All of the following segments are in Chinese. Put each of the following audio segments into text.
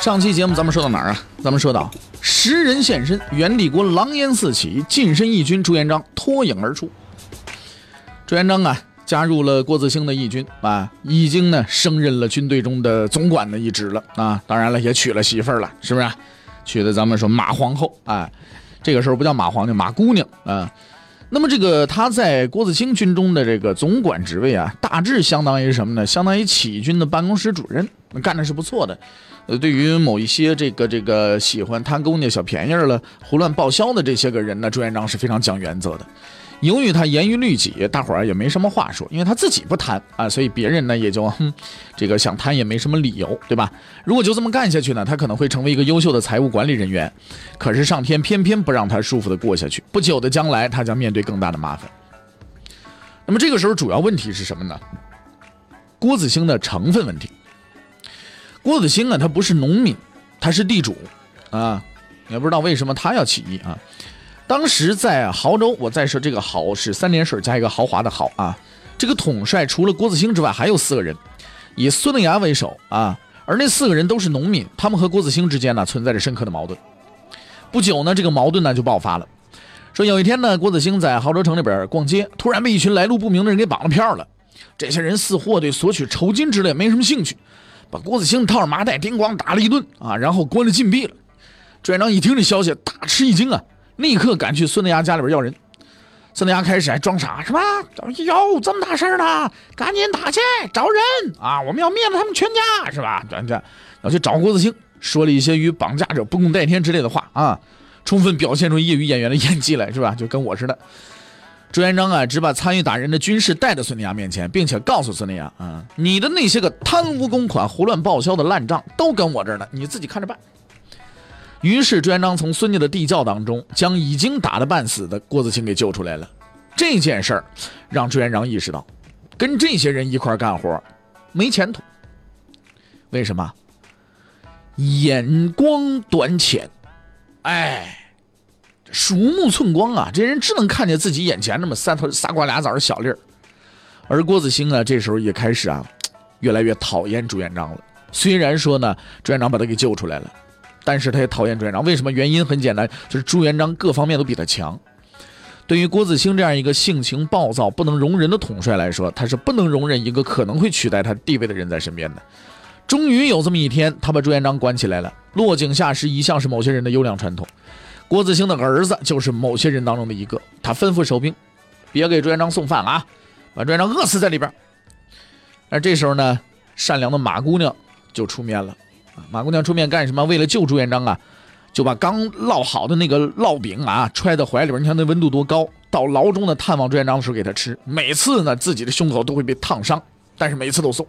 上期节目咱们说到哪儿啊？咱们说到时人现身，元帝国狼烟四起，近身义军朱元璋脱颖而出。朱元璋啊，加入了郭子兴的义军啊，已经呢升任了军队中的总管的一职了啊。当然了，也娶了媳妇儿了，是不是？娶的咱们说马皇后啊，这个时候不叫马皇娘，马姑娘啊。那么这个他在郭子兴军中的这个总管职位啊，大致相当于什么呢？相当于起义军的办公室主任，干的是不错的。呃，对于某一些这个这个喜欢贪公家小便宜了、胡乱报销的这些个人呢，朱元璋是非常讲原则的。由于他严于律己，大伙儿也没什么话说，因为他自己不贪啊，所以别人呢也就哼，这个想贪也没什么理由，对吧？如果就这么干下去呢，他可能会成为一个优秀的财务管理人员。可是上天偏偏不让他舒服的过下去，不久的将来他将面对更大的麻烦。那么这个时候主要问题是什么呢？郭子兴的成分问题。郭子兴啊，他不是农民，他是地主，啊，也不知道为什么他要起义啊。当时在亳州，我再说这个豪是三点水加一个豪华的豪啊。这个统帅除了郭子兴之外，还有四个人，以孙立牙为首啊。而那四个人都是农民，他们和郭子兴之间呢存在着深刻的矛盾。不久呢，这个矛盾呢就爆发了。说有一天呢，郭子兴在亳州城里边逛街，突然被一群来路不明的人给绑了票了。这些人似乎对索取酬金之类没什么兴趣。把郭子兴套上麻袋，叮咣打了一顿啊，然后关了禁闭了。朱元璋一听这消息，大吃一惊啊，立刻赶去孙德崖家里边要人。孙德崖开始还装傻，什么？有这么大事儿呢？赶紧打去找人啊！我们要灭了他们全家，是吧？这这要去找郭子兴，说了一些与绑架者不共戴天之类的话啊，充分表现出业余演员的演技来，是吧？就跟我似的。朱元璋啊，只把参与打人的军士带到孙立牙面前，并且告诉孙立牙啊，你的那些个贪污公款、胡乱报销的烂账都跟我这儿呢，你自己看着办。于是朱元璋从孙家的地窖当中将已经打得半死的郭子兴给救出来了。这件事儿让朱元璋意识到，跟这些人一块干活没前途。为什么？眼光短浅，哎。鼠目寸光啊！这人只能看见自己眼前那么三头仨瓜俩枣的小粒儿。而郭子兴啊，这时候也开始啊，越来越讨厌朱元璋了。虽然说呢，朱元璋把他给救出来了，但是他也讨厌朱元璋。为什么？原因很简单，就是朱元璋各方面都比他强。对于郭子兴这样一个性情暴躁、不能容人的统帅来说，他是不能容忍一个可能会取代他地位的人在身边的。终于有这么一天，他把朱元璋关起来了。落井下石一向是某些人的优良传统。郭子兴的儿子就是某些人当中的一个，他吩咐守兵，别给朱元璋送饭啊，把朱元璋饿死在里边。而这时候呢，善良的马姑娘就出面了。马姑娘出面干什么？为了救朱元璋啊，就把刚烙好的那个烙饼啊揣在怀里边。你看那温度多高！到牢中的探望朱元璋的时候给他吃。每次呢，自己的胸口都会被烫伤，但是每次都送。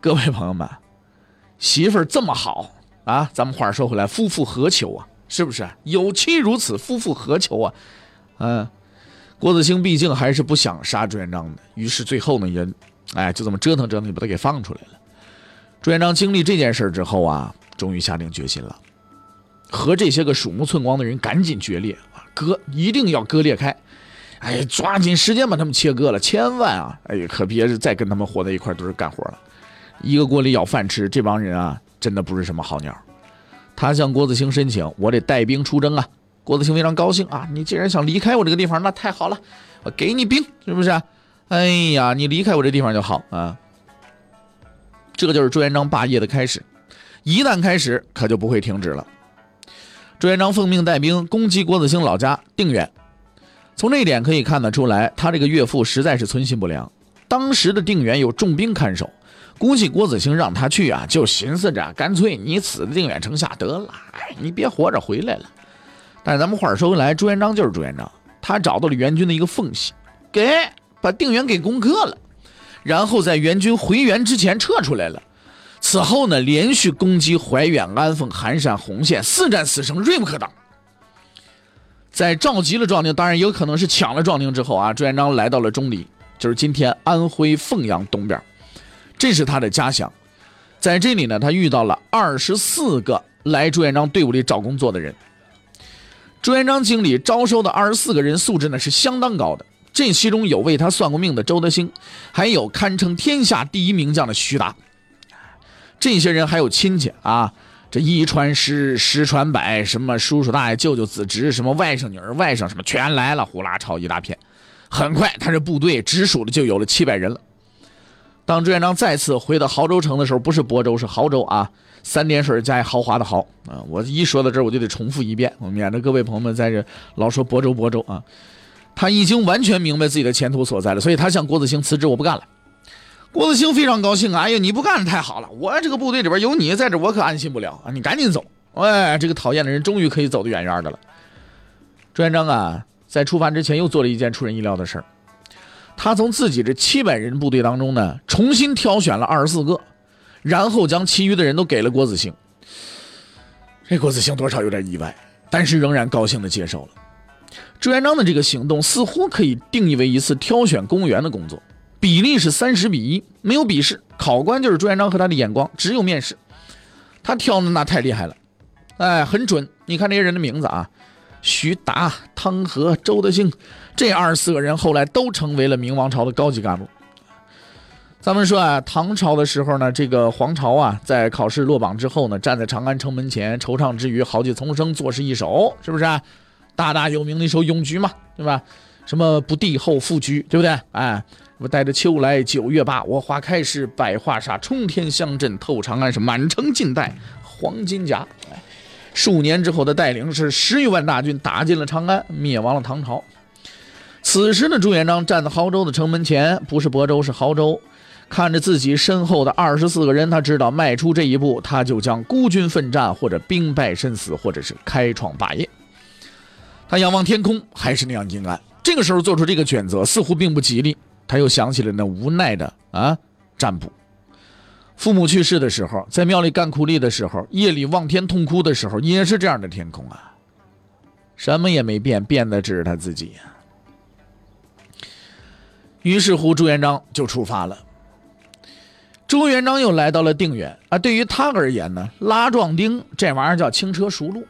各位朋友们，媳妇儿这么好啊，咱们话说回来，夫复何求啊？是不是有妻如此，夫复何求啊？嗯，郭子兴毕竟还是不想杀朱元璋的，于是最后呢也，哎，就这么折腾折腾，把他给放出来了。朱元璋经历这件事之后啊，终于下定决心了，和这些个鼠目寸光的人赶紧决裂啊，割一定要割裂开，哎，抓紧时间把他们切割了，千万啊，哎，可别再跟他们活在一块堆干活了，一个锅里舀饭吃，这帮人啊，真的不是什么好鸟。他向郭子兴申请，我得带兵出征啊！郭子兴非常高兴啊！你既然想离开我这个地方，那太好了，我给你兵，是不是？哎呀，你离开我这地方就好啊！这就是朱元璋霸业的开始，一旦开始，可就不会停止了。朱元璋奉命带兵攻击郭子兴老家定远，从这一点可以看得出来，他这个岳父实在是存心不良。当时的定远有重兵看守。估计郭子兴让他去啊，就寻思着干脆你死在定远城下得了，哎，你别活着回来了。但是咱们话说回来，朱元璋就是朱元璋，他找到了援军的一个缝隙，给把定远给攻克了，然后在援军回援之前撤出来了。此后呢，连续攻击怀远、安丰、含山、洪县，四战四胜，锐不可当。在召集了壮丁，当然有可能是抢了壮丁之后啊，朱元璋来到了钟离，就是今天安徽凤阳东边，这是他的家乡。在这里呢，他遇到了二十四个来朱元璋队伍里找工作的人。朱元璋经理招收的二十四个人素质呢是相当高的，这其中有为他算过命的周德兴，还有堪称天下第一名将的徐达。这些人还有亲戚啊。这一传十，十传百，什么叔叔大爷、舅舅子侄，什么外甥女儿、外甥什么全来了，呼啦超一大片。很快，他这部队直属的就有了七百人了。当朱元璋再次回到亳州城的时候，不是亳州，是亳州啊，三点水加一豪华的豪啊。我一说到这儿，我就得重复一遍，免得各位朋友们在这老说亳州亳州啊。他已经完全明白自己的前途所在了，所以他向郭子兴辞职，我不干了。郭子兴非常高兴啊，哎呀，你不干太好了，我这个部队里边有你在这，我可安心不了啊！你赶紧走，哎，这个讨厌的人终于可以走得远远的了。朱元璋啊，在出发之前又做了一件出人意料的事儿，他从自己这七百人部队当中呢，重新挑选了二十四个，然后将其余的人都给了郭子兴。这郭子兴多少有点意外，但是仍然高兴的接受了。朱元璋的这个行动似乎可以定义为一次挑选公务员的工作。比例是三十比一，没有笔试，考官就是朱元璋和他的眼光，只有面试。他挑的那太厉害了，哎，很准。你看这些人的名字啊，徐达、汤和、周德兴，这二十四个人后来都成为了明王朝的高级干部。咱们说啊，唐朝的时候呢，这个黄巢啊，在考试落榜之后呢，站在长安城门前，惆怅之余，豪气丛生，作诗一首，是不是？啊？大大有名的一首《咏菊》嘛，对吧？什么不第后复菊，对不对？哎。我带着秋来九月八，我花开时百花杀，冲天香阵透长安，是满城尽带黄金甲。数年之后的带领是十余万大军打进了长安，灭亡了唐朝。此时的朱元璋站在亳州的城门前，不是亳州是亳州，看着自己身后的二十四个人，他知道迈出这一步，他就将孤军奋战，或者兵败身死，或者是开创霸业。他仰望天空，还是那样阴暗。这个时候做出这个选择，似乎并不吉利。他又想起了那无奈的啊占卜，父母去世的时候，在庙里干苦力的时候，夜里望天痛哭的时候，也是这样的天空啊，什么也没变，变的只是他自己。于是乎，朱元璋就出发了。朱元璋又来到了定远啊，对于他而言呢，拉壮丁这玩意儿叫轻车熟路，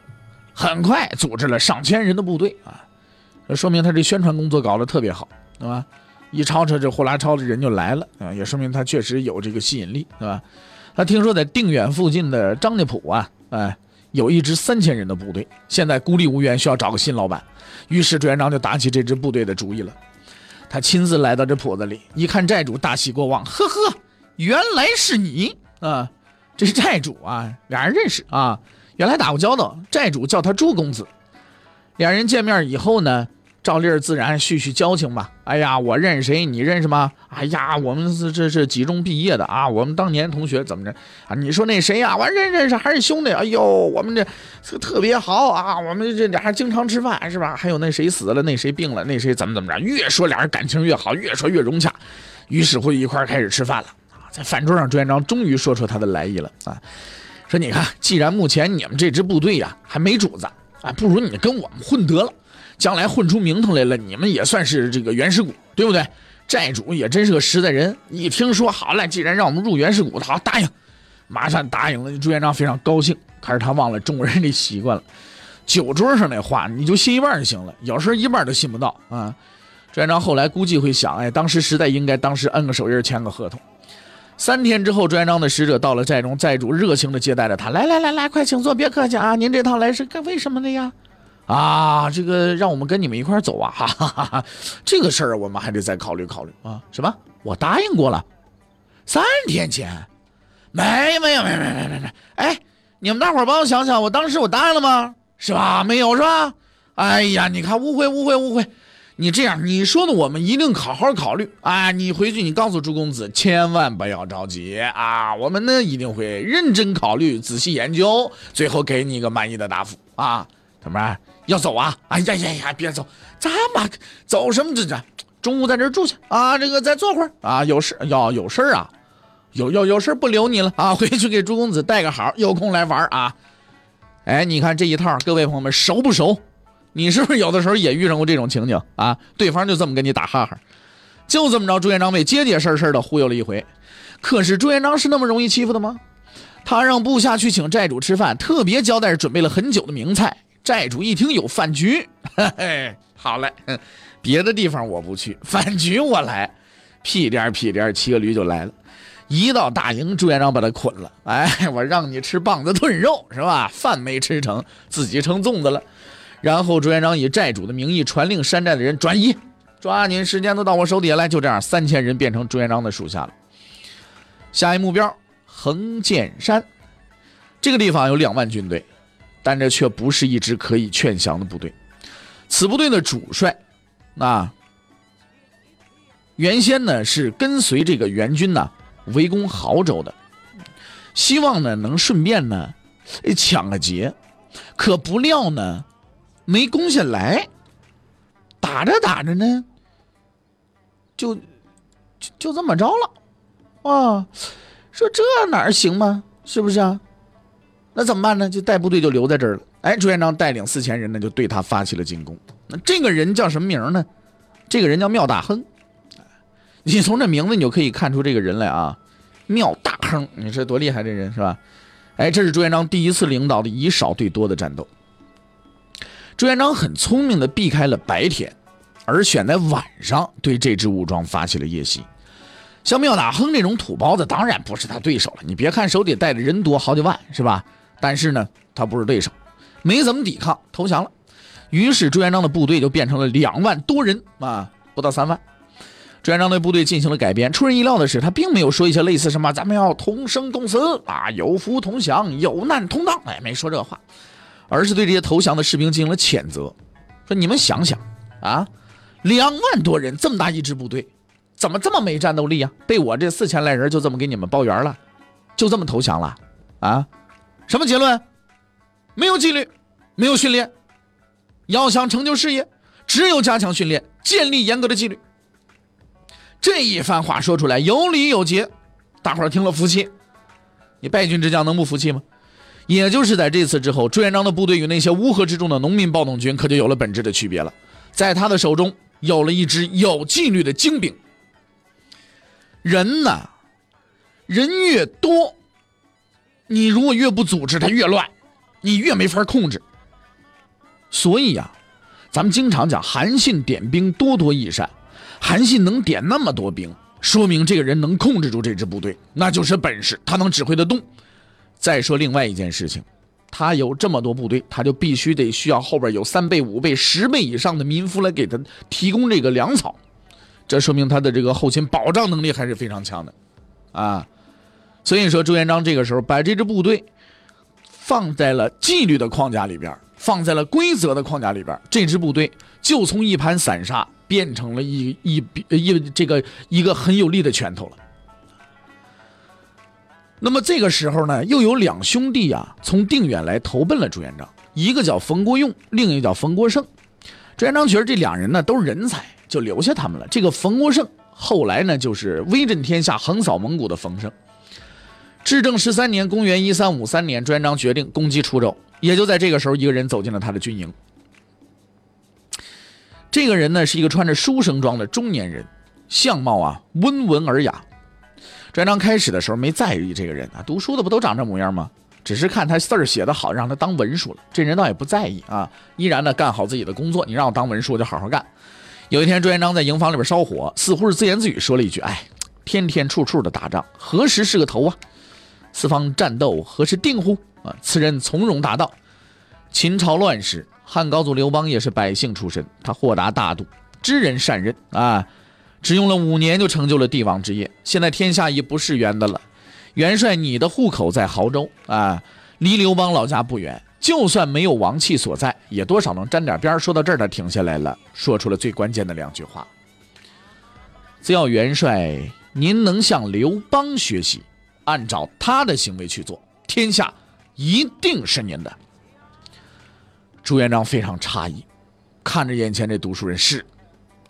很快组织了上千人的部队啊，说明他这宣传工作搞得特别好，对吧？一吵吵，这呼啦超的人就来了啊，也说明他确实有这个吸引力，对吧？他听说在定远附近的张家浦啊，哎，有一支三千人的部队，现在孤立无援，需要找个新老板。于是朱元璋就打起这支部队的主意了。他亲自来到这铺子里，一看寨主大喜过望，呵呵，原来是你啊！这是寨主啊，俩人认识啊，原来打过交道。寨主叫他朱公子。两人见面以后呢？照例自然叙叙交情吧。哎呀，我认识谁，你认识吗？哎呀，我们是这是几中毕业的啊，我们当年同学怎么着啊？你说那谁呀，我认认识，还是兄弟。哎呦，我们这特别好啊，我们这俩经常吃饭是吧？还有那谁死了，那谁病了，那谁怎么怎么着？越说俩人感情越好，越说越融洽。于是乎一块开始吃饭了啊。在饭桌上，朱元璋终于说出他的来意了啊，说你看，既然目前你们这支部队呀还没主子啊，不如你跟我们混得了。将来混出名头来了，你们也算是这个原始股，对不对？债主也真是个实在人，一听说好嘞，既然让我们入原始股，好答应，马上答应了。朱元璋非常高兴，可是他忘了中国人的习惯了，酒桌上那话你就信一半就行了，有时候一半都信不到啊。朱元璋后来估计会想，哎，当时实在应该当时摁个手印签个合同。三天之后，朱元璋的使者到了寨中，寨主热情地接待了他，来来来来，快请坐，别客气啊，您这趟来是干为什么的呀？啊，这个让我们跟你们一块走啊！哈哈哈哈这个事儿我们还得再考虑考虑啊。什么？我答应过了，三天前，没没有没有没有没有没没。哎，你们大伙帮我想想，我当时我答应了吗？是吧？没有是吧？哎呀，你看误会误会误会。你这样，你说的我们一定好好考虑啊。你回去你告诉朱公子，千万不要着急啊。我们呢一定会认真考虑，仔细研究，最后给你一个满意的答复啊。怎么？要走啊！哎呀呀呀，别走！这么走什么？这这中午在这住下啊！这个再坐会儿啊！有事要有事啊！有有有事不留你了啊，回去给朱公子带个好，有空来玩啊。哎，你看这一套，各位朋友们熟不熟？你是不是有的时候也遇上过这种情景啊？对方就这么跟你打哈哈，就这么着，朱元璋被结结实实的忽悠了一回。可是朱元璋是那么容易欺负的吗？他让部下去请债主吃饭，特别交代准备了很久的名菜。债主一听有饭局，嘿嘿，好嘞，别的地方我不去，饭局我来。屁颠儿屁颠儿，骑个驴就来了。一到大营，朱元璋把他捆了。哎，我让你吃棒子炖肉是吧？饭没吃成，自己成粽子了。然后朱元璋以寨主的名义传令山寨的人转移，抓紧时间都到我手底下来。就这样，三千人变成朱元璋的属下了。下一目标横剑山，这个地方有两万军队，但这却不是一支可以劝降的部队。此部队的主帅，啊，原先呢是跟随这个元军呢围攻亳州的，希望呢能顺便呢抢个劫，可不料呢。没攻下来，打着打着呢，就就就这么着了，啊，说这哪行吗？是不是啊？那怎么办呢？就带部队就留在这儿了。哎，朱元璋带领四千人呢，就对他发起了进攻。那这个人叫什么名呢？这个人叫庙大亨。你从这名字你就可以看出这个人来啊，庙大亨，你说多厉害这人是吧？哎，这是朱元璋第一次领导的以少对多的战斗。朱元璋很聪明地避开了白天，而选在晚上对这支武装发起了夜袭。像庙大亨这种土包子，当然不是他对手了。你别看手底带的人多好几万，是吧？但是呢，他不是对手，没怎么抵抗，投降了。于是朱元璋的部队就变成了两万多人啊，不到三万。朱元璋对部队进行了改编。出人意料的是，他并没有说一些类似什么“咱们要同生共死啊，有福同享，有难同当”，哎，没说这话。而是对这些投降的士兵进行了谴责，说：“你们想想，啊，两万多人这么大一支部队，怎么这么没战斗力啊？被我这四千来人就这么给你们包圆了，就这么投降了？啊？什么结论？没有纪律，没有训练。要想成就事业，只有加强训练，建立严格的纪律。这一番话说出来有理有节，大伙儿听了服气。你败军之将能不服气吗？”也就是在这次之后，朱元璋的部队与那些乌合之众的农民暴动军可就有了本质的区别了。在他的手中，有了一支有纪律的精兵。人呢，人越多，你如果越不组织，他越乱，你越没法控制。所以呀，咱们经常讲韩信点兵多多益善，韩信能点那么多兵，说明这个人能控制住这支部队，那就是本事，他能指挥得动。再说另外一件事情，他有这么多部队，他就必须得需要后边有三倍、五倍、十倍以上的民夫来给他提供这个粮草，这说明他的这个后勤保障能力还是非常强的，啊，所以说朱元璋这个时候把这支部队放在了纪律的框架里边，放在了规则的框架里边，这支部队就从一盘散沙变成了一一一这个一个很有力的拳头了。那么这个时候呢，又有两兄弟啊从定远来投奔了朱元璋，一个叫冯国用，另一个叫冯国胜。朱元璋觉得这两人呢都是人才，就留下他们了。这个冯国胜后来呢就是威震天下、横扫蒙古的冯胜。至正十三年（公元一三五三年），朱元璋决定攻击滁州，也就在这个时候，一个人走进了他的军营。这个人呢是一个穿着书生装的中年人，相貌啊温文尔雅。朱元璋开始的时候没在意这个人啊，读书的不都长这模样吗？只是看他字儿写得好，让他当文书了。这人倒也不在意啊，依然呢干好自己的工作。你让我当文书，我就好好干。有一天，朱元璋在营房里边烧火，似乎是自言自语说了一句：“哎，天天处处的打仗，何时是个头啊？四方战斗何时定乎？啊，此人从容答道。秦朝乱世，汉高祖刘邦也是百姓出身，他豁达大度，知人善任啊。”只用了五年就成就了帝王之业，现在天下已不是元的了。元帅，你的户口在亳州啊，离刘邦老家不远。就算没有王气所在，也多少能沾点边。说到这儿，他停下来了，说出了最关键的两句话：只要元帅您能向刘邦学习，按照他的行为去做，天下一定是您的。朱元璋非常诧异，看着眼前这读书人是。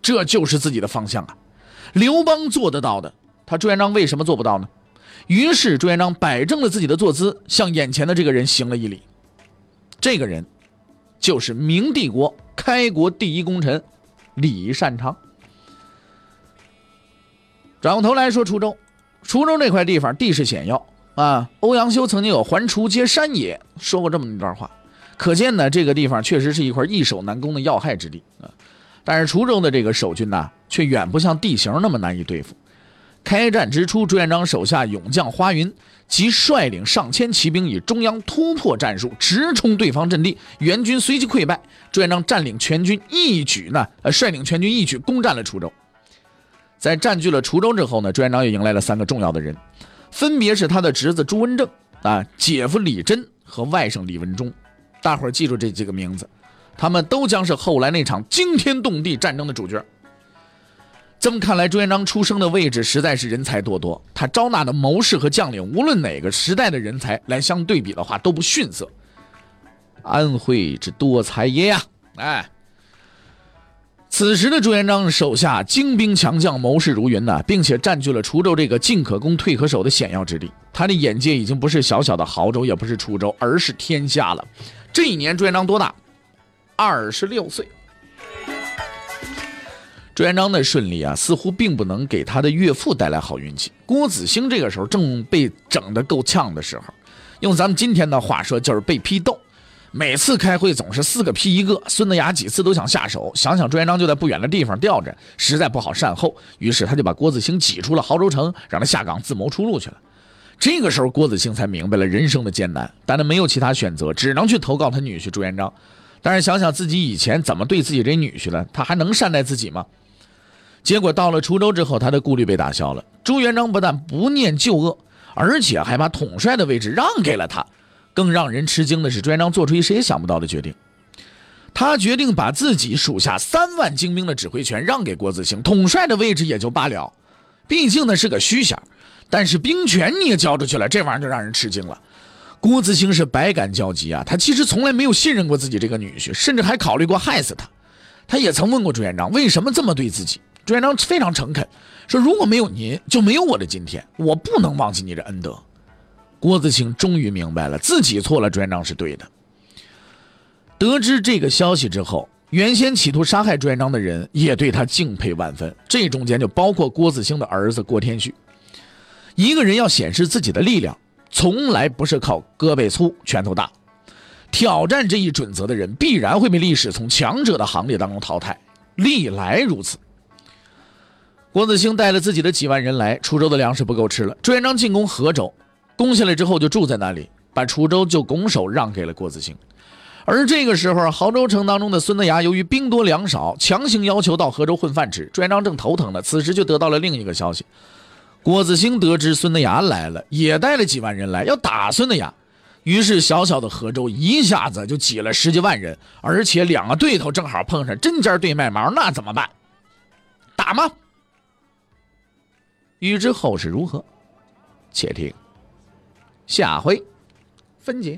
这就是自己的方向啊！刘邦做得到的，他朱元璋为什么做不到呢？于是朱元璋摆正了自己的坐姿，向眼前的这个人行了一礼。这个人就是明帝国开国第一功臣李善长。转过头来说滁州，滁州这块地方地势险要啊。欧阳修曾经有“环滁皆山也”说过这么一段话，可见呢，这个地方确实是一块易守难攻的要害之地啊。但是滁州的这个守军呢，却远不像地形那么难以对付。开战之初，朱元璋手下勇将花云即率领上千骑兵，以中央突破战术直冲对方阵地，援军随即溃败。朱元璋占领全军一举呢，率领全军一举攻占了滁州。在占据了滁州之后呢，朱元璋又迎来了三个重要的人，分别是他的侄子朱温正啊，姐夫李真和外甥李文忠。大伙儿记住这几个名字，他们都将是后来那场惊天动地战争的主角。这么看来，朱元璋出生的位置实在是人才多多。他招纳的谋士和将领，无论哪个时代的人才来相对比的话，都不逊色。安徽之多才也呀！哎，此时的朱元璋手下精兵强将、谋士如云呐，并且占据了滁州这个进可攻、退可守的险要之地。他的眼界已经不是小小的亳州，也不是滁州，而是天下了。这一年，朱元璋多大？二十六岁。朱元璋的顺利啊，似乎并不能给他的岳父带来好运气。郭子兴这个时候正被整得够呛的时候，用咱们今天的话说，就是被批斗。每次开会总是四个批一个，孙子牙几次都想下手。想想朱元璋就在不远的地方吊着，实在不好善后，于是他就把郭子兴挤出了亳州城，让他下岗自谋出路去了。这个时候，郭子兴才明白了人生的艰难，但他没有其他选择，只能去投靠他女婿朱元璋。但是想想自己以前怎么对自己这女婿了，他还能善待自己吗？结果到了滁州之后，他的顾虑被打消了。朱元璋不但不念旧恶，而且还把统帅的位置让给了他。更让人吃惊的是，朱元璋做出一谁也想不到的决定。他决定把自己属下三万精兵的指挥权让给郭子兴，统帅的位置也就罢了，毕竟那是个虚衔。但是兵权你也交出去了，这玩意儿就让人吃惊了。郭子兴是百感交集啊，他其实从来没有信任过自己这个女婿，甚至还考虑过害死他。他也曾问过朱元璋，为什么这么对自己？朱元璋非常诚恳说：“如果没有您，就没有我的今天，我不能忘记你的恩德。”郭子兴终于明白了自己错了，朱元璋是对的。得知这个消息之后，原先企图杀害朱元璋的人也对他敬佩万分。这中间就包括郭子兴的儿子郭天旭。一个人要显示自己的力量，从来不是靠胳膊粗、拳头大。挑战这一准则的人，必然会被历史从强者的行列当中淘汰，历来如此。郭子兴带了自己的几万人来，滁州的粮食不够吃了。朱元璋进攻河州，攻下来之后就住在那里，把滁州就拱手让给了郭子兴。而这个时候，亳州城当中的孙德牙由于兵多粮少，强行要求到河州混饭吃。朱元璋正头疼呢，此时就得到了另一个消息：郭子兴得知孙德崖来了，也带了几万人来要打孙德崖。于是小小的河州一下子就挤了十几万人，而且两个对头正好碰上针尖对麦芒，那怎么办？打吗？欲知后事如何，且听下回分解。